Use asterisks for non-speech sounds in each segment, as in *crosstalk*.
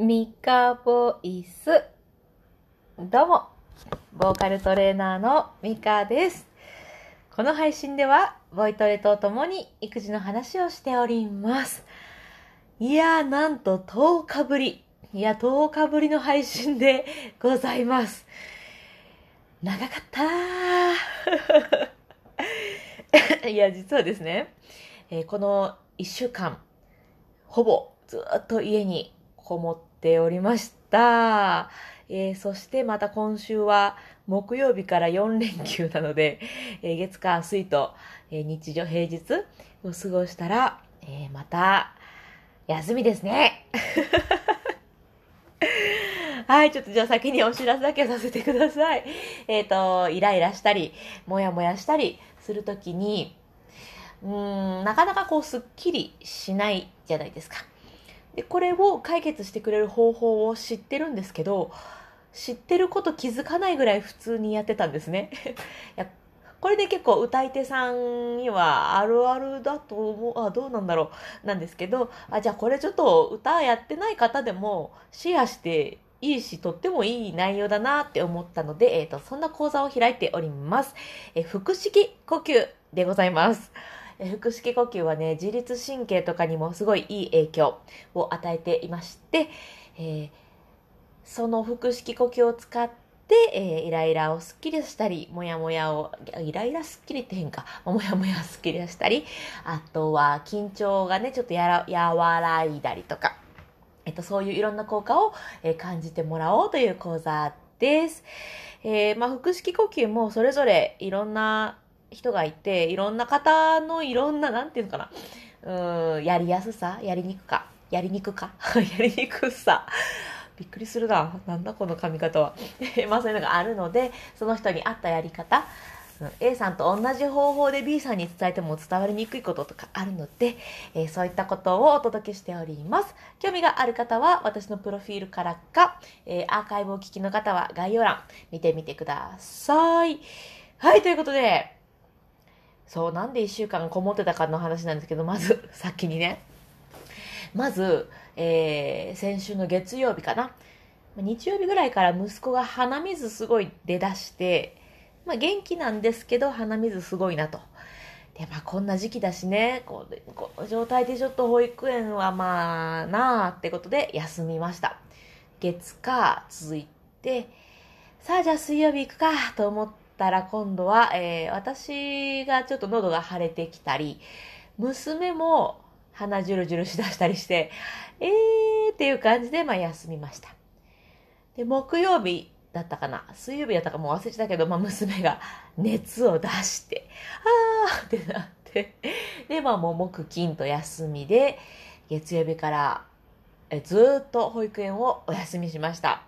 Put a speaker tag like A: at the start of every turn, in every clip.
A: ミカボイス。どうも、ボーカルトレーナーのミカです。この配信では、ボイトレとともに育児の話をしております。いやー、なんと10日ぶり。いや、10日ぶりの配信でございます。長かった。*laughs* いや、実はですね、えーこの1週間、ほぼずっと家にこもっっておりました。えーそしてまた今週は木曜日から4連休なので、*laughs* えー月火水と、えー日常平日を過ごしたら、えまた休みですね。*laughs* はい、ちょっとじゃあ先にお知らせだけさせてください。えっ、と、イライラしたり、もやもやしたりするときに、うーん、なかなかこうすっきりしないじゃないですか。で、これを解決してくれる方法を知ってるんですけど、知ってること気づかないぐらい普通にやってたんですね。*laughs* いやこれで結構歌い手さんにはあるあるだと思う、あ、どうなんだろう、なんですけど、あ、じゃあこれちょっと歌やってない方でもシェアしていいし、とってもいい内容だなって思ったので、えっ、と、そんな講座を開いております。え、腹式呼吸でございます。え腹式呼吸はね、自律神経とかにもすごいいい影響を与えていまして、えーその腹式呼吸を使って、えーイライラをすっきりしたり、もやもやを、イライラすっきりって変か、もやもやすっきりしたり、あとは緊張がね、ちょっとやら和らいだりとか、えっと、そういういろんな効果を、え感じてもらおうという講座です。えーまあ、腹式呼吸もそれぞれいろんな人がいて、いろんな方のいろんな、なんていうのかな、うん、やりやすさ、やりにくか、やりにくか、*laughs* やりにくさ。びっくりするな。なんだこの髪型は。*laughs* まあそういうのがあるので、その人に合ったやり方、A さんと同じ方法で B さんに伝えても伝わりにくいこととかあるので、えーそういったことをお届けしております。興味がある方は私のプロフィールからか、えーアーカイブを聞きの方は概要欄見てみてください。はい、ということで、そう、なんで一週間こもってたかの話なんですけど、まず、*laughs* 先にね。まず、えー先週の月曜日かな。日曜日ぐらいから息子が鼻水すごい出だして、まあ元気なんですけど鼻水すごいなと。で、まあこんな時期だしね、こうこの状態でちょっと保育園はまあなあってことで休みました。月火続いて、さあじゃあ水曜日行くかと思ってたら今度は、えー私がちょっと喉が腫れてきたり、娘も鼻ジュルジュルしだしたりして、えーっていう感じで、まあ休みました。で、木曜日だったかな水曜日だったかもう忘れてたけど、まあ娘が熱を出して、あーってなって、で、まあもう木金と休みで、月曜日からえずっと保育園をお休みしました。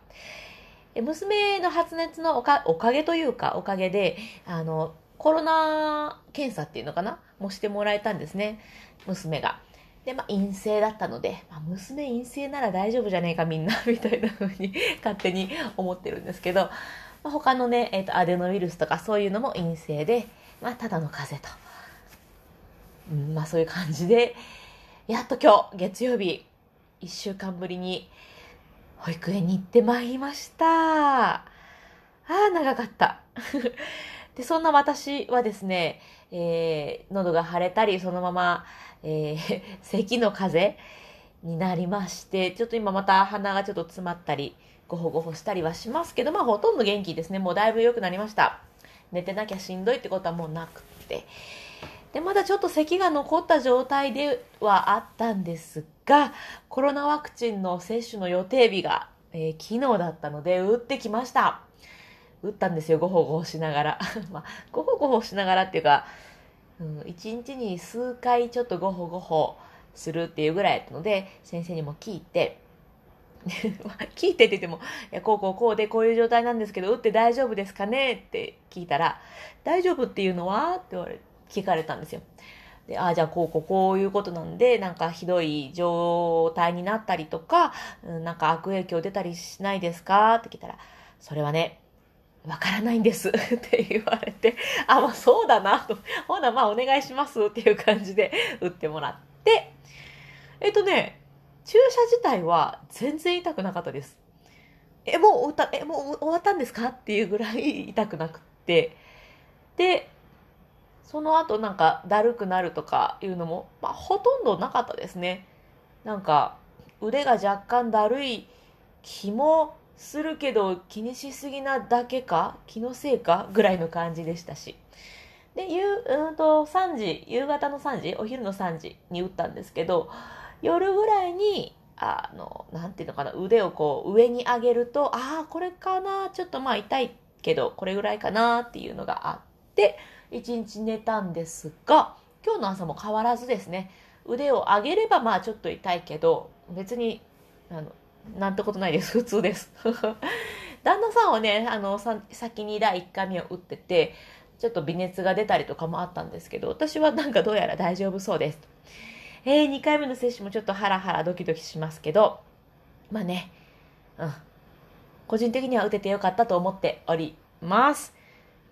A: 娘の発熱のおかおかげというか、おかげで、あの、コロナ検査っていうのかな？もしてもらえたんですね。娘が。で、まあ、陰性だったので、まあ、娘陰性なら大丈夫じゃねえかみんな、*laughs* みたいな風に勝手に思ってるんですけど、まあ、他のね、えっ、と、アデノウイルスとかそういうのも陰性で、まあ、ただの風邪と。うん、まあ、そういう感じで、やっと今日、月曜日、一週間ぶりに、保育園に行ってまいりました。ああ、長かった。*laughs* で、そんな私はですね、えー喉が腫れたり、そのまま、えー *laughs* 咳の風になりまして、ちょっと今また鼻がちょっと詰まったり、ごほごほしたりはしますけど、まあほとんど元気ですね。もうだいぶ良くなりました。寝てなきゃしんどいってことはもうなくて。で、まだちょっと咳が残った状態ではあったんですが、コロナワクチンの接種の予定日が、えー昨日だったので、打ってきました。打ったんですよ、ごほごほしながら。*laughs* まあ、ごほごほしながらっていうか、うん、一日に数回ちょっとごほごほするっていうぐらいやったので、先生にも聞いて、*laughs* 聞いてって言っても、いや、こうこうこうでこういう状態なんですけど、打って大丈夫ですかね？って聞いたら、大丈夫っていうのは？って言われ、聞かれたんですよ。で、ああ、じゃあこうこうこういうことなんで、なんかひどい状態になったりとか、うんなんか悪影響出たりしないですか？って聞いたら、それはね、わからないんです *laughs* って言われて、あ、まあそうだなと。ほな、まあお願いしますっていう感じで打ってもらって、えっとね、注射自体は全然痛くなかったです。え、もうえ、もう終わったんですか？っていうぐらい痛くなくって。で、その後なんかだるくなるとかいうのも、まあ、ほとんどなかったですね。なんか腕が若干だるい気もするけど気にしすぎなだけか気のせいかぐらいの感じでしたし。で、夕、うんと3時、夕方の3時、お昼の3時に打ったんですけど、夜ぐらいに、あの、なんていうのかな、腕をこう上に上げると、ああ、これかな、ちょっとまあ痛いけど、これぐらいかなっていうのがあって、一日寝たんですが、今日の朝も変わらずですね、腕を上げればまあちょっと痛いけど、別に、あの、なんてことないです。普通です。*laughs* 旦那さんはね、あの、先に第1回目を打ってて、ちょっと微熱が出たりとかもあったんですけど、私はなんかどうやら大丈夫そうです。えー、2回目の接種もちょっとハラハラドキドキしますけど、まあね、うん。個人的には打ててよかったと思っております。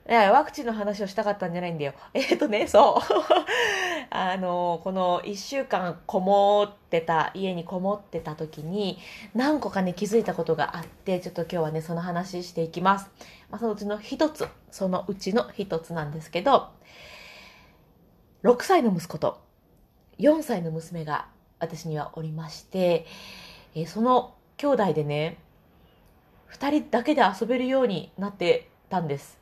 A: いや、ワクチンの話をしたかったんじゃないんだよ。*laughs* えっ、ー、とね、そう。*laughs* あの、この1週間こもってた、家にこもってた時に、何個かね、気づいたことがあって、ちょっと今日はね、その話していきます。まあ、そのうちの一つ、そのうちの一つなんですけど、6歳の息子と4歳の娘が私にはおりまして、えその兄弟でね、2人だけで遊べるようになってたんです。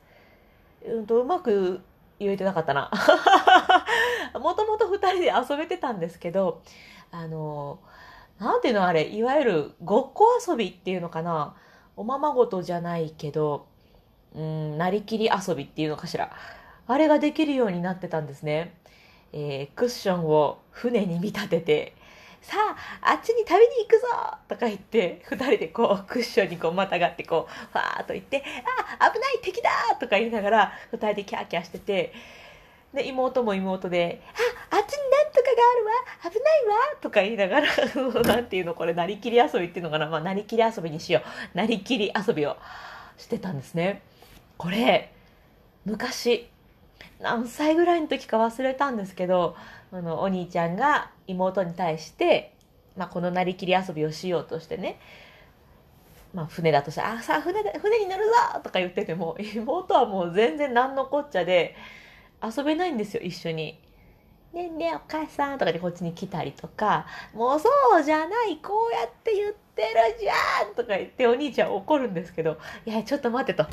A: うんと、うまく言えてなかったな。*laughs* もともと2人で遊べてたんですけど、あの、なんていうのあれ、いわゆるごっこ遊びっていうのかな。おままごとじゃないけど、うん、なりきり遊びっていうのかしら。あれができるようになってたんですね。えー、クッションを船に見立てて、さあ、あっちに旅に行くぞ！とか言って、二人でこう、クッションにこう、またがってこう、ファーっと言って、あ、危ない敵だ！とか言いながら、二人でキャーキャーしてて、で、妹も妹で、あ、あっちになんとかがあるわ！危ないわ！とか言いながら、*laughs* なんていうのこれ、なりきり遊びっていうのかな？まあ、なりきり遊びにしよう。なりきり遊びをしてたんですね。これ、昔、何歳ぐらいの時か忘れたんですけど、あの、お兄ちゃんが妹に対して、まあ、このなりきり遊びをしようとしてね、まあ、船だとしたら、あ、さあ、船で、船に乗るぞとか言ってても、*laughs* 妹はもう全然何のこっちゃで、遊べないんですよ、一緒に。ねえねえお母さんとかでこっちに来たりとか、もうそうじゃない、こうやって言ってるじゃんとか言ってお兄ちゃん怒るんですけど、いや、ちょっと待ってと。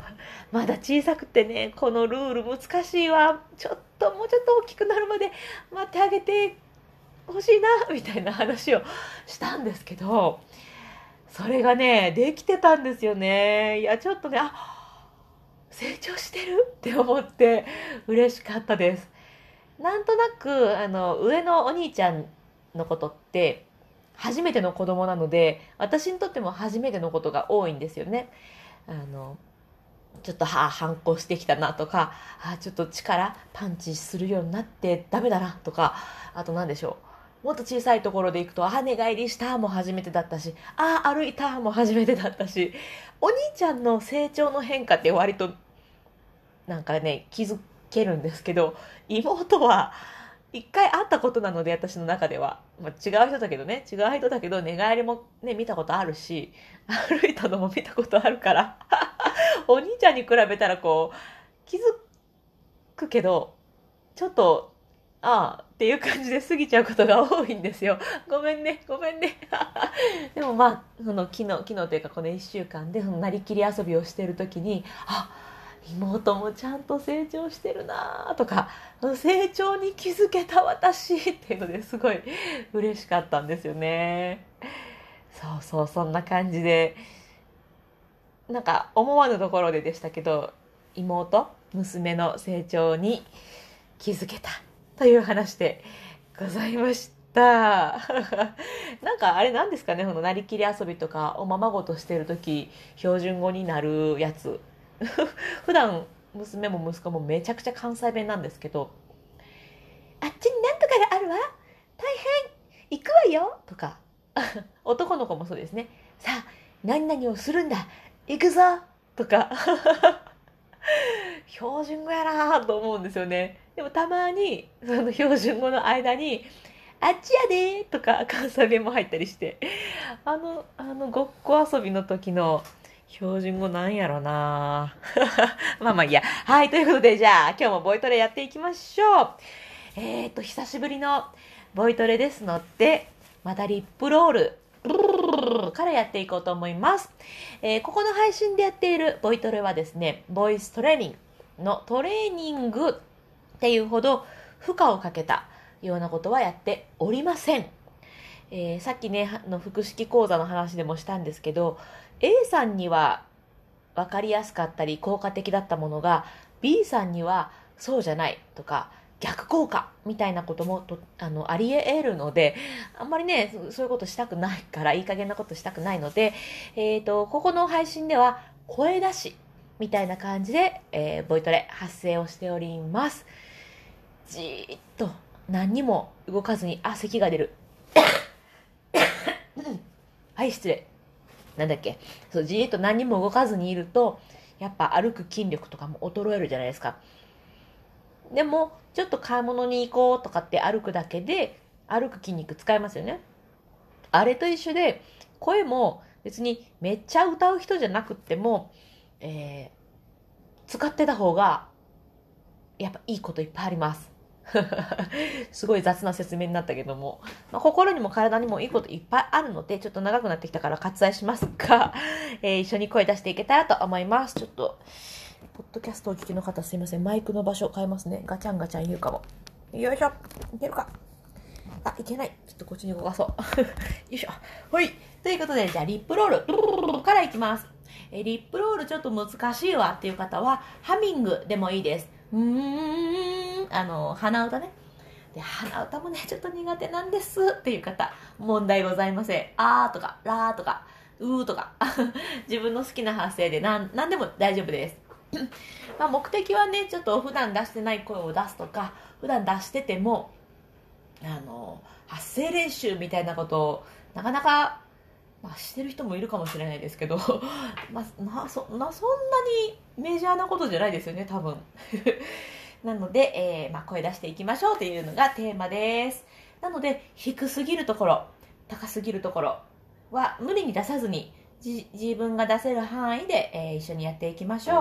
A: まだ小さくてね、このルール難しいわ。ちょっと、もうちょっと大きくなるまで待ってあげてほしいな、みたいな話をしたんですけど、それがね、できてたんですよね。いや、ちょっとね、あ、成長してるって思って嬉しかったです。なんとなく、あの、上のお兄ちゃんのことって、初めての子供なので、私にとっても初めてのことが多いんですよね。あの、ちょっと、はあ、反抗してきたなとか、あちょっと力、パンチするようになってダメだなとか、あと何でしょう。もっと小さいところで行くと、あ、寝返りしたも初めてだったし、あ、歩いたも初めてだったし、お兄ちゃんの成長の変化って割と、なんかね、気づけるんですけど、妹は、一回会ったことなので、私の中では。まあ、違う人だけどね、違う人だけど、寝返りもね、見たことあるし、歩いたのも見たことあるから、お兄ちゃんに比べたらこう、気づくけど、ちょっと、ああ、っていう感じで過ぎちゃうことが多いんですよ。*laughs* ごめんね、ごめんね。*laughs* でもまあ、その昨日、昨日というかこの1週間で、そのなりきり遊びをしてる時に、あ、妹もちゃんと成長してるなとか成長に気づけた私っていうのですごい嬉しかったんですよねそうそうそんな感じでなんか思わぬところででしたけど妹娘の成長に気づけたという話でございました。*laughs* なんかあれなんですかねこのなりきり遊びとかおままごとしてる時標準語になるやつ。*laughs* 普段娘も息子もめちゃくちゃ関西弁なんですけど、あっちになんとかがあるわ。大変。行くわよ。とか、*laughs* 男の子もそうですね。さあ、何々をするんだ。行くぞとか、*laughs* 標準語やなと思うんですよね。でもたまに、その標準語の間に、あっちやでとか関西弁も入ったりして、あの、あの、ごっこ遊びの時の標準語なんやろな *laughs* まあまあいいや。はい、ということで、じゃあ、今日もボイトレやっていきましょう。えっ、ー、と、久しぶりのボイトレですので、またリップロール、からやっていこうと思います。えー、ここの配信でやっているボイトレはですね、ボイストレーニングのトレーニングっていうほど負荷をかけたようなことはやっておりません。えー、さっきね、の複式講座の話でもしたんですけど、A さんには分かりやすかったり効果的だったものが B さんにはそうじゃないとか逆効果みたいなこともとあのあり得るのであんまりねそういうことしたくないからいい加減なことしたくないので、えーと、ここの配信では声出しみたいな感じで、えー、ボイトレ発声をしております。じーっと何にも動かずにあ咳が出る。*coughs* はい失礼。なんだっけ。そうじーっと何にも動かずにいるとやっぱ歩く筋力とかも衰えるじゃないですか。でもちょっと買い物に行こうとかって歩くだけで歩く筋肉使いますよね。あれと一緒で声も別にめっちゃ歌う人じゃなくっても、えー、使ってた方がやっぱいいこといっぱいあります。*laughs* すごい雑な説明になったけども、まあ、心にも体にもいいこといっぱいあるので、ちょっと長くなってきたから割愛しますが、えー、一緒に声出していけたらと思います。ちょっと、ポッドキャストを聞きの方すいません。マイクの場所変えますね。ガチャンガチャン言うかも。よいしょ。いけるか。あ、いけない。ちょっとこっちに動かそう。*laughs* よいしょ。ほい。ということで、じゃあリップロールからいきます。えリップロールちょっと難しいわっていう方は、ハミングでもいいです。うーん、あの、鼻歌ね。で、鼻歌もね、ちょっと苦手なんですっていう方、問題ございません。あーとか、らーとか、うーとか、*laughs* 自分の好きな発声で何何でも大丈夫です。*coughs* まあ目的はね、ちょっと普段出してない声を出すとか、普段出してても、あの、発声練習みたいなことを、なかなかまあ、してる人もいるかもしれないですけど、*laughs* まあ、なそなそんなにメジャーなことじゃないですよね多分。*laughs* なので、えー、まあ、声出していきましょうというのがテーマです。なので低すぎるところ高すぎるところは無理に出さずにじ自分が出せる範囲で、えー、一緒にやっていきましょう。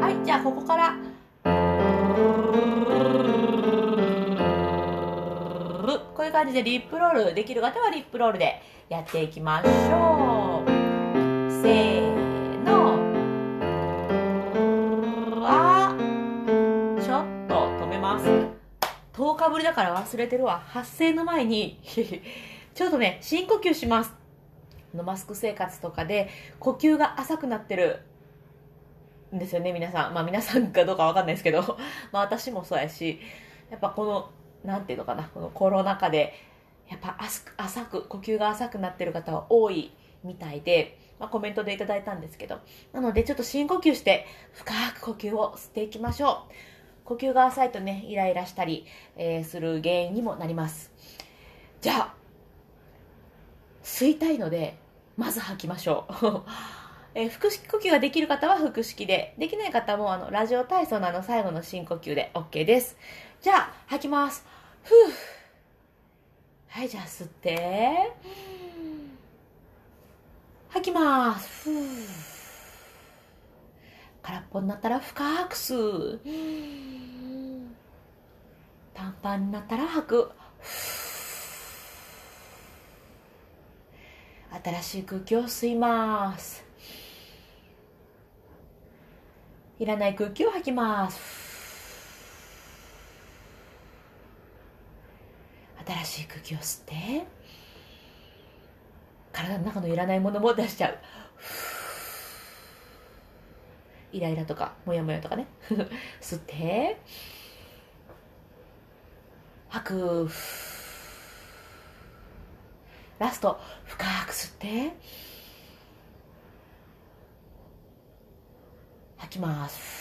A: はいじゃあここから。こういう感じでリップロールできる方はリップロールでやっていきましょう。せーの。あちょっと止めます。10日ぶりだから忘れてるわ。発声の前に。ちょっとね深呼吸します。のマスク生活とかで呼吸が浅くなってる。んですよね皆さん。まあ皆さんかどうかわかんないですけど。*laughs* まあ私もそうやし。やっぱこのなんていうのかな、このコロナ禍で、やっぱ浅く、呼吸が浅くなってる方は多い。みたいで、まあ、コメントでいただいたんですけど、なのでちょっと深呼吸して、深く呼吸を吸っていきましょう。呼吸が浅いとね、イライラしたり、えー、する原因にもなります。じゃあ、吸いたいので、まず吐きましょう。*laughs* えー、腹式呼吸ができる方は腹式で、できない方もあのラジオ体操のあの最後の深呼吸で OK です。じゃあ、吐きます。ふう。はい、じゃあ吸って。吐きます。ふう。空っぽになったら深く吸う。パンパンになったら吐く。新しい空気を吸います。いらない空気を吐きます。新しい空気を吸って体の中のいらないものも出しちゃうイライラとかモヤモヤとかね *laughs* 吸って吐くラスト深く吸って。吐きます。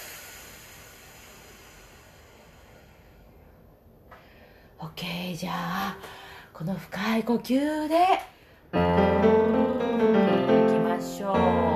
A: OK じゃあこの深い呼吸でいきましょう。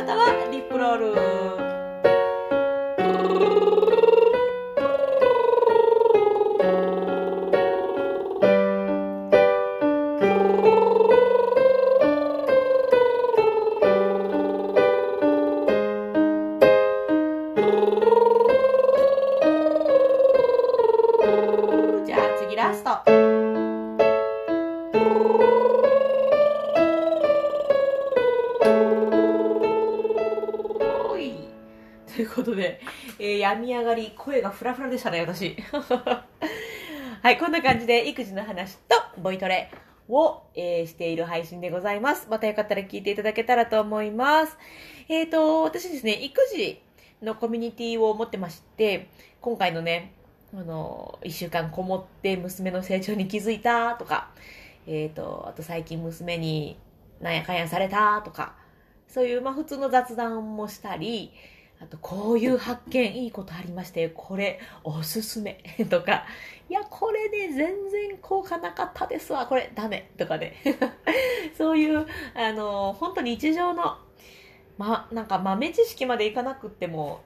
A: 方はリップロール。病み上がり、声がフラフラでしたね、私。*laughs* はい、こんな感じで、育児の話とボイトレを、えー、している配信でございます。またよかったら聞いていただけたらと思います。えっ、ー、と、私ですね、育児のコミュニティを持ってまして、今回のね、あの、一週間こもって娘の成長に気づいたとか、えっ、ー、と、あと最近娘になんやかんやされたとか、そういう、まあ普通の雑談もしたり、あと、こういう発見いいことありましてこれおすすめ *laughs* とか、いや、これね、全然効果なかったですわ、これダメとかね。*laughs* そういう、あの、本当に日常の、ま、なんか豆知識までいかなくっても、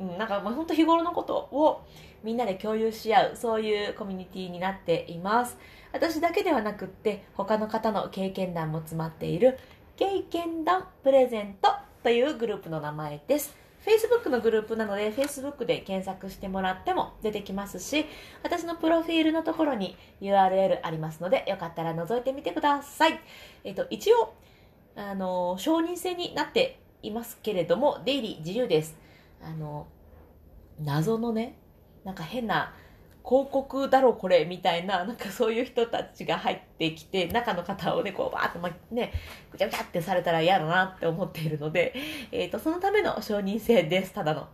A: うん、なんか、ま、本当日頃のことをみんなで共有し合う、そういうコミュニティになっています。私だけではなくって、他の方の経験談も詰まっている、経験談プレゼントというグループの名前です。Facebook のグループなので Facebook で検索してもらっても出てきますし私のプロフィールのところに URL ありますのでよかったら覗いてみてください。えっ、と、一応、あの、承認制になっていますけれども出入り自由です。あの、謎のね、なんか変な広告だろこれみたいな、なんかそういう人たちが入ってきて、中の方をね、こうバーッと、ま、ね、ぐちゃぐちゃってされたら嫌だなって思っているので、えっ、ー、と、そのための承認制です、ただの。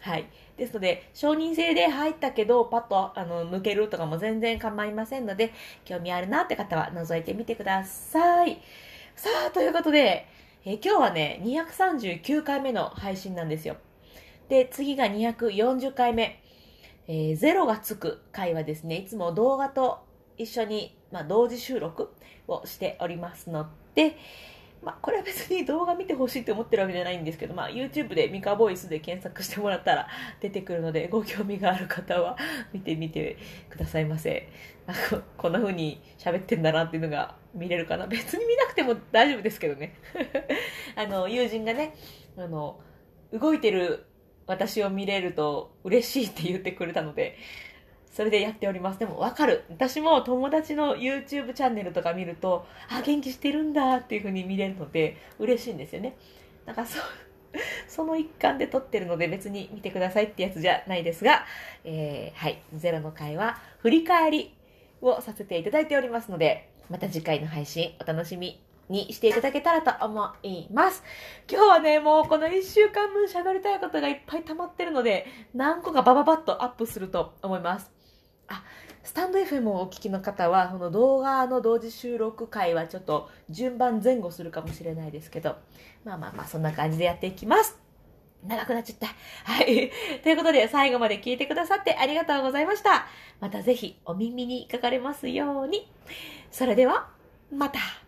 A: はい。ですので、承認制で入ったけど、パッとあの抜けるとかも全然構いませんので、興味あるなって方は覗いてみてください。さあ、ということで、え、今日はね、239回目の配信なんですよ。で、次が240回目。えー、ゼロがつく回はですね、いつも動画と一緒に、まあ、同時収録をしておりますので、まあ、これは別に動画見てほしいって思ってるわけじゃないんですけど、まあ、YouTube でミカボイスで検索してもらったら出てくるので、ご興味がある方は見てみてくださいませ。こんな風に喋ってんだなっていうのが見れるかな。別に見なくても大丈夫ですけどね。*laughs* あの、友人がね、あの、動いてる私を見れると嬉しいって言ってくれたので、それでやっております。でもわかる。私も友達の YouTube チャンネルとか見ると、あ、元気してるんだっていう風に見れるので、嬉しいんですよね。なんかそう、*laughs* その一環で撮ってるので別に見てくださいってやつじゃないですが、えー、はい、ゼロの回は振り返りをさせていただいておりますので、また次回の配信お楽しみにしていただけたらと思います。今日はね、もうこの1週間分喋りたいことがいっぱい溜まってるので、何個かバババッとアップすると思います。あ、スタンド FM をお聞きの方は、この動画の同時収録回はちょっと順番前後するかもしれないですけど、まあまあまあ、そんな感じでやっていきます。長くなっちゃった。はい。ということで、最後まで聞いてくださってありがとうございました。またぜひお耳にかかれますように。それでは、また。